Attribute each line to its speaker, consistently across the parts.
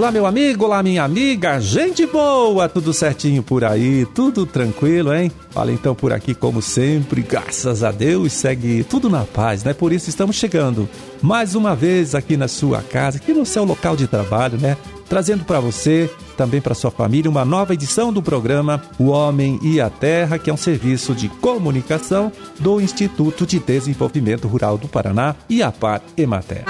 Speaker 1: Olá, meu amigo, olá, minha amiga, gente boa, tudo certinho por aí, tudo tranquilo, hein? Olha, então por aqui, como sempre, graças a Deus, segue tudo na paz, né? Por isso estamos chegando mais uma vez aqui na sua casa, aqui no seu local de trabalho, né? Trazendo para você, também para sua família, uma nova edição do programa O Homem e a Terra, que é um serviço de comunicação do Instituto de Desenvolvimento Rural do Paraná e a Par Emater.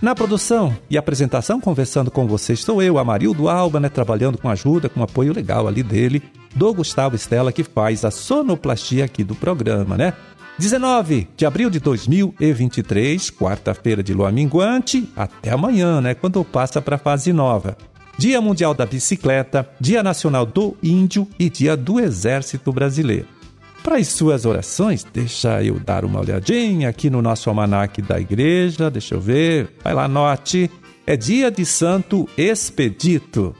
Speaker 1: Na produção e apresentação, conversando com vocês, sou eu, Amarildo Alba, né, trabalhando com ajuda, com apoio legal ali dele, do Gustavo Estela, que faz a sonoplastia aqui do programa, né? 19 de abril de 2023, quarta-feira de lua minguante, até amanhã, né, quando passa para a fase nova. Dia Mundial da Bicicleta, Dia Nacional do Índio e Dia do Exército Brasileiro. Para as suas orações, deixa eu dar uma olhadinha aqui no nosso almanaque da igreja, deixa eu ver. Vai lá, note. É dia de Santo Expedito.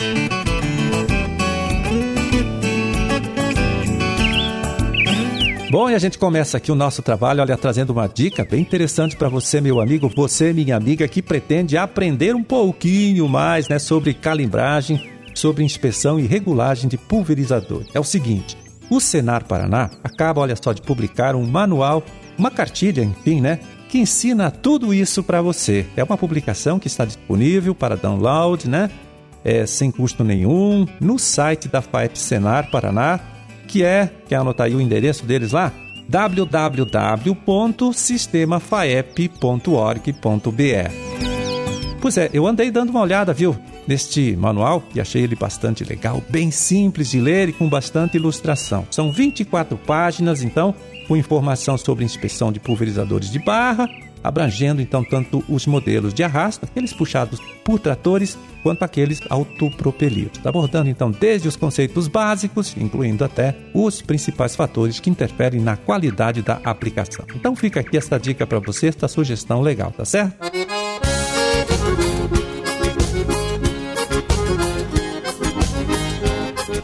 Speaker 1: Bom, e a gente começa aqui o nosso trabalho, olha, trazendo uma dica bem interessante para você, meu amigo, você, minha amiga, que pretende aprender um pouquinho mais, né, sobre calibragem, sobre inspeção e regulagem de pulverizador. É o seguinte, o Senar Paraná acaba, olha só, de publicar um manual, uma cartilha, enfim, né? Que ensina tudo isso para você. É uma publicação que está disponível para download, né? É, sem custo nenhum, no site da FAEP Senar Paraná, que é, quer anotar aí o endereço deles lá? www.sistemafaep.org.br Pois é, eu andei dando uma olhada, viu? Neste manual e achei ele bastante legal, bem simples de ler e com bastante ilustração. São 24 páginas, então, com informação sobre inspeção de pulverizadores de barra, abrangendo então tanto os modelos de arrasto, aqueles puxados por tratores, quanto aqueles autopropelidos, abordando então desde os conceitos básicos, incluindo até os principais fatores que interferem na qualidade da aplicação. Então fica aqui essa dica para você, esta sugestão legal, tá certo?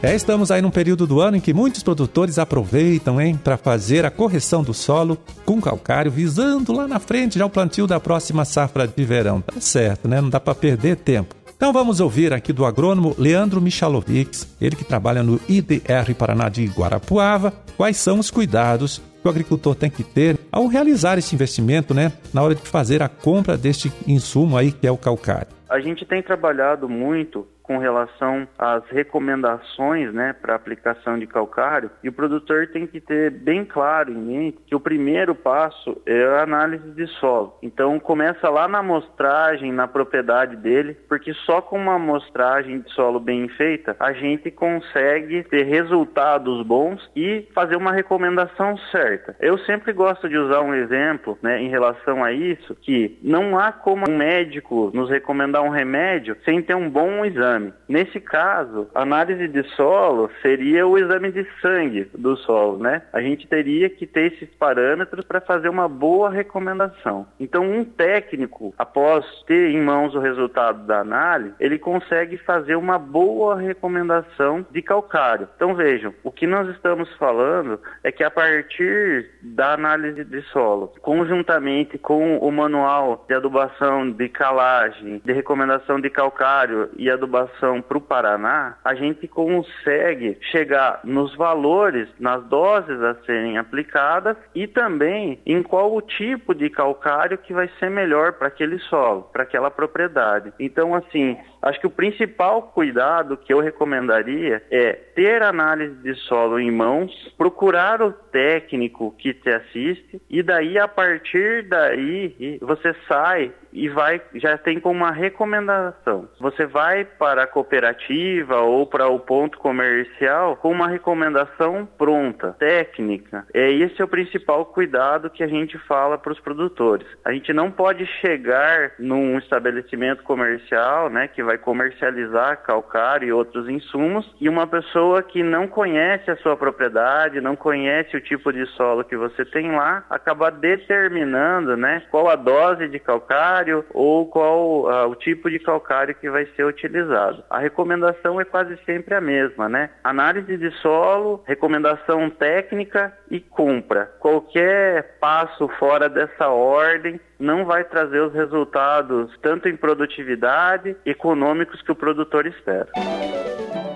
Speaker 1: É, estamos aí num período do ano em que muitos produtores aproveitam, hein, para fazer a correção do solo com calcário, visando lá na frente já o plantio da próxima safra de verão. Tá certo, né? Não dá para perder tempo. Então vamos ouvir aqui do agrônomo Leandro Michalovics, ele que trabalha no IDR Paraná de Guarapuava, quais são os cuidados que o agricultor tem que ter ao realizar esse investimento, né, na hora de fazer a compra deste insumo aí que é o calcário.
Speaker 2: A gente tem trabalhado muito com relação às recomendações né, para aplicação de calcário, e o produtor tem que ter bem claro em mente que o primeiro passo é a análise de solo. Então começa lá na amostragem, na propriedade dele, porque só com uma amostragem de solo bem feita a gente consegue ter resultados bons e fazer uma recomendação certa. Eu sempre gosto de usar um exemplo né, em relação a isso, que não há como um médico nos recomendar um remédio sem ter um bom exame exame. Nesse caso, análise de solo seria o exame de sangue do solo, né? A gente teria que ter esses parâmetros para fazer uma boa recomendação. Então, um técnico, após ter em mãos o resultado da análise, ele consegue fazer uma boa recomendação de calcário. Então, vejam, o que nós estamos falando é que a partir da análise de solo, conjuntamente com o manual de adubação de calagem, de recomendação de calcário e adubação para o Paraná, a gente consegue chegar nos valores, nas doses a serem aplicadas e também em qual o tipo de calcário que vai ser melhor para aquele solo, para aquela propriedade. Então, assim, Acho que o principal cuidado que eu recomendaria é ter análise de solo em mãos, procurar o técnico que te assiste e daí a partir daí você sai e vai já tem como uma recomendação. Você vai para a cooperativa ou para o ponto comercial com uma recomendação pronta, técnica. É esse é o principal cuidado que a gente fala para os produtores. A gente não pode chegar num estabelecimento comercial, né, que vai comercializar calcário e outros insumos, e uma pessoa que não conhece a sua propriedade, não conhece o tipo de solo que você tem lá, acaba determinando né, qual a dose de calcário ou qual uh, o tipo de calcário que vai ser utilizado. Resultado. A recomendação é quase sempre a mesma, né? Análise de solo, recomendação técnica e compra. Qualquer passo fora dessa ordem não vai trazer os resultados tanto em produtividade, econômicos que o produtor espera.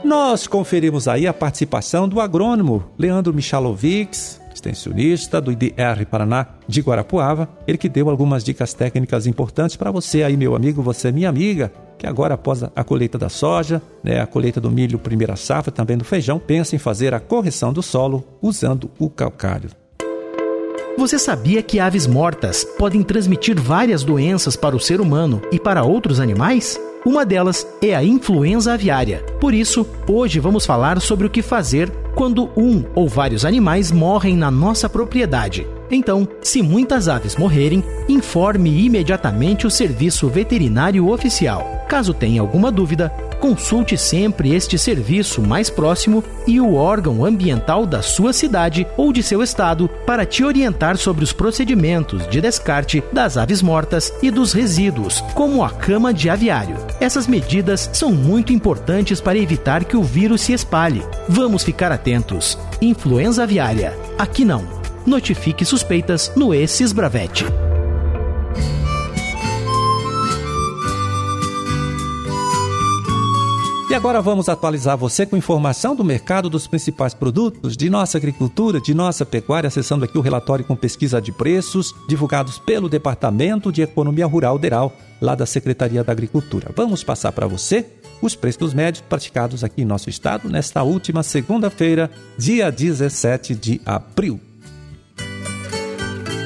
Speaker 1: Nós conferimos aí a participação do agrônomo Leandro Michalovics, extensionista do IDR Paraná de Guarapuava, ele que deu algumas dicas técnicas importantes para você aí, meu amigo, você minha amiga, que agora após a colheita da soja, né, a colheita do milho, primeira safra, também do feijão, pensa em fazer a correção do solo usando o calcário.
Speaker 3: Você sabia que aves mortas podem transmitir várias doenças para o ser humano e para outros animais? Uma delas é a influenza aviária. Por isso, hoje vamos falar sobre o que fazer quando um ou vários animais morrem na nossa propriedade. Então, se muitas aves morrerem, informe imediatamente o serviço veterinário oficial. Caso tenha alguma dúvida, consulte sempre este serviço mais próximo e o órgão ambiental da sua cidade ou de seu estado para te orientar sobre os procedimentos de descarte das aves mortas e dos resíduos, como a cama de aviário. Essas medidas são muito importantes para evitar que o vírus se espalhe. Vamos ficar atentos. Influenza aviária. Aqui não. Notifique suspeitas no ESIS Bravete.
Speaker 1: E agora vamos atualizar você com informação do mercado dos principais produtos de nossa agricultura, de nossa pecuária, acessando aqui o relatório com pesquisa de preços divulgados pelo Departamento de Economia Rural DERAL, lá da Secretaria da Agricultura. Vamos passar para você os preços médios praticados aqui em nosso estado nesta última segunda-feira, dia 17 de abril.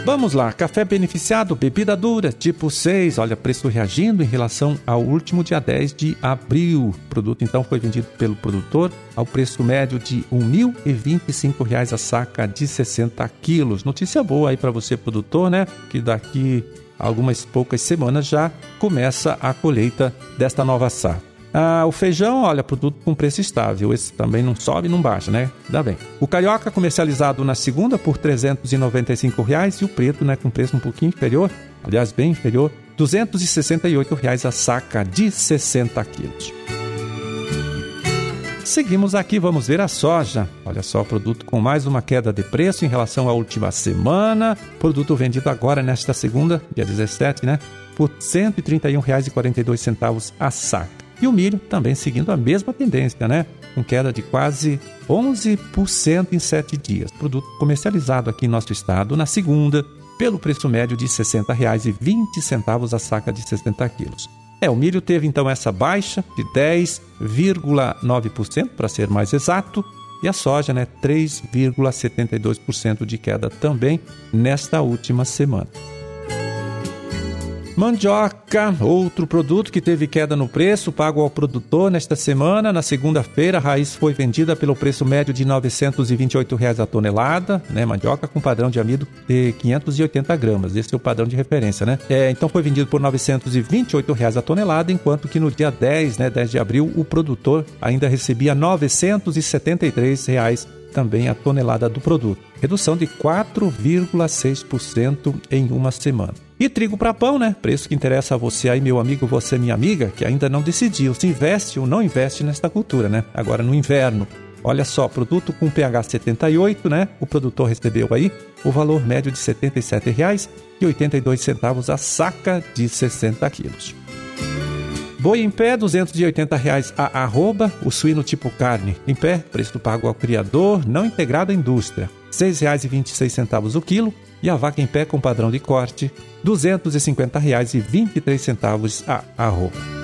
Speaker 1: Vamos lá, café beneficiado, bebida dura, tipo 6, olha, preço reagindo em relação ao último dia 10 de abril. O produto então foi vendido pelo produtor ao preço médio de R$ 1.025 a saca de 60 quilos. Notícia boa aí para você, produtor, né? Que daqui algumas poucas semanas já começa a colheita desta nova safra. Ah, o feijão, olha, produto com preço estável. Esse também não sobe não baixa, né? Dá bem. O carioca comercializado na segunda por 395 reais, e o preto, né, com preço um pouquinho inferior, aliás, bem inferior, 268 reais a saca de 60 quilos. Seguimos aqui, vamos ver a soja. Olha só, produto com mais uma queda de preço em relação à última semana. Produto vendido agora nesta segunda, dia 17, né? Por R$ 131,42 a saca. E o milho também seguindo a mesma tendência, né? Com queda de quase 11% em sete dias. Produto comercializado aqui em nosso estado na segunda, pelo preço médio de R$ 60,20 a saca de 60 quilos. É, o milho teve então essa baixa de 10,9%, para ser mais exato, e a soja, né, 3,72% de queda também nesta última semana. Mandioca, outro produto que teve queda no preço, pago ao produtor nesta semana. Na segunda-feira, a raiz foi vendida pelo preço médio de 928 reais a tonelada, né? Mandioca com padrão de amido de 580 gramas. Esse é o padrão de referência, né? É, então foi vendido por 928 reais a tonelada, enquanto que no dia 10, né, 10 de abril, o produtor ainda recebia 973 reais também a tonelada do produto. Redução de 4,6% em uma semana. E trigo para pão, né? Preço que interessa a você aí, meu amigo, você, minha amiga, que ainda não decidiu se investe ou não investe nesta cultura, né? Agora no inverno. Olha só, produto com pH 78, né? O produtor recebeu aí o valor médio de R$ 77,82 a saca de 60 quilos. Boi em pé, 280 reais a arroba, o suíno tipo carne em pé, preço pago ao criador, não integrado à indústria, R$ 6,26 o quilo, e a vaca em pé com padrão de corte, R$ 250,23 a arroba.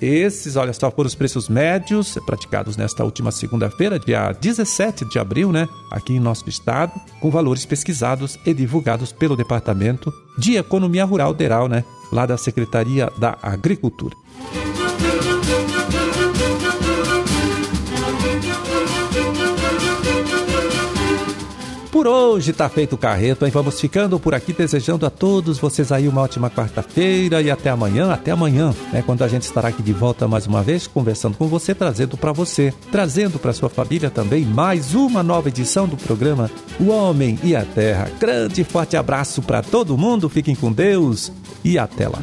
Speaker 1: Esses, olha só, foram os preços médios praticados nesta última segunda-feira, dia 17 de abril, né, aqui em nosso estado, com valores pesquisados e divulgados pelo Departamento de Economia Rural Deral, né, lá da Secretaria da Agricultura. Por hoje tá feito o carreto, hein? Vamos ficando por aqui desejando a todos vocês aí uma ótima quarta-feira e até amanhã, até amanhã, né? Quando a gente estará aqui de volta mais uma vez conversando com você, trazendo para você, trazendo para sua família também mais uma nova edição do programa O Homem e a Terra. Grande e forte abraço para todo mundo, fiquem com Deus e até lá.